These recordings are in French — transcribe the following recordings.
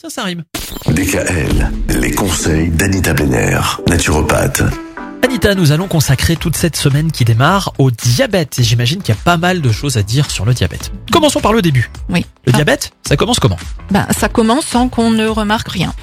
Ça, ça rime. DKL, les conseils d'Anita Benner, naturopathe. Anita, nous allons consacrer toute cette semaine qui démarre au diabète. Et j'imagine qu'il y a pas mal de choses à dire sur le diabète. Commençons par le début. Oui. Le Ah. diabète, ça commence comment? Ben, ça commence sans qu'on ne remarque rien.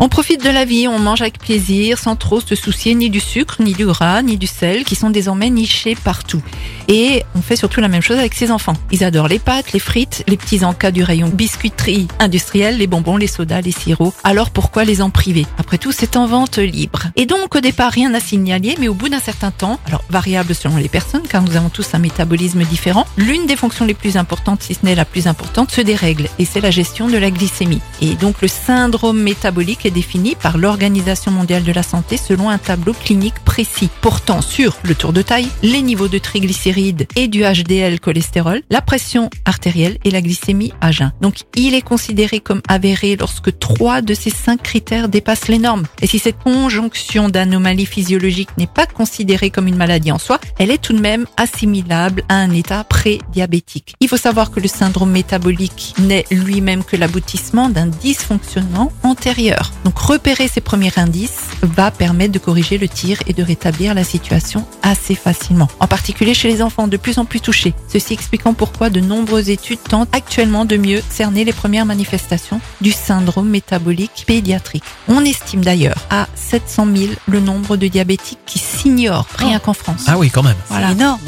On profite de la vie, on mange avec plaisir, sans trop se soucier ni du sucre, ni du gras, ni du sel, qui sont désormais nichés partout. Et on fait surtout la même chose avec ses enfants. Ils adorent les pâtes, les frites, les petits encas du rayon biscuiterie industrielle, les bonbons, les sodas, les sirops. Alors pourquoi les en priver? Après tout, c'est en vente libre. Et donc au départ, rien à signaler, mais au bout d'un certain temps, alors variable selon les personnes, car nous avons tous un métabolisme différent, l'une des fonctions les plus importantes, si ce n'est la plus importante, se dérègle, et c'est la gestion de la glycémie. Et donc le syndrome métabolique est défini par l'Organisation mondiale de la santé selon un tableau clinique précis, portant sur le tour de taille, les niveaux de triglycérides et du HDL cholestérol, la pression artérielle et la glycémie à jeun. Donc il est considéré comme avéré lorsque trois de ces cinq critères dépassent les normes. Et si cette conjonction d'anomalies physiologiques n'est pas considérée comme une maladie en soi, elle est tout de même assimilable à un état prédiabétique. Il faut savoir que le syndrome métabolique n'est lui-même que l'aboutissement d'un dysfonctionnement antérieur. Donc repérer ces premiers indices va permettre de corriger le tir et de rétablir la situation assez facilement. En particulier chez les enfants de plus en plus touchés. Ceci expliquant pourquoi de nombreuses études tentent actuellement de mieux cerner les premières manifestations du syndrome métabolique pédiatrique. On estime d'ailleurs à 700 000 le nombre de diabétiques qui s'ignorent rien qu'en France. Ah oui, quand même. Voilà. énorme.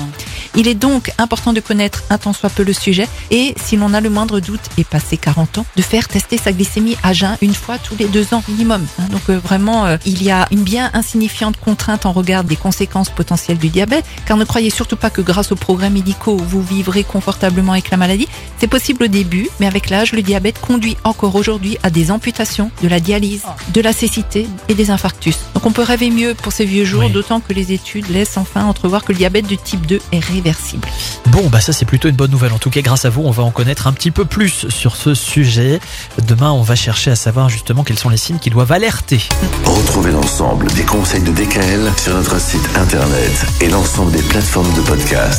Il est donc important de connaître un tant soit peu le sujet et, si l'on a le moindre doute et passé 40 ans, de faire tester sa glycémie à jeun une fois tous les deux ans minimum. hein. Donc euh, vraiment, euh, il y a une bien insignifiante contrainte en regard des conséquences potentielles du diabète, car ne croyez surtout pas que grâce aux progrès médicaux, vous vivrez confortablement avec la maladie. C'est possible au début, mais avec l'âge, le diabète conduit encore aujourd'hui à des amputations, de la dialyse, de la cécité et des infarctus. Donc on peut rêver mieux pour ces vieux jours, Oui. d'autant que les études laissent enfin entrevoir que le diabète de type 2 est réversible. Bon, bah ça c'est plutôt une bonne nouvelle. En tout cas, grâce à vous, on va en connaître un petit peu plus sur ce sujet. Demain, on va chercher à savoir justement quels sont les signes qui doivent alerter. Retrouvez l'ensemble des conseils de DKL sur notre site internet et l'ensemble des plateformes de podcast.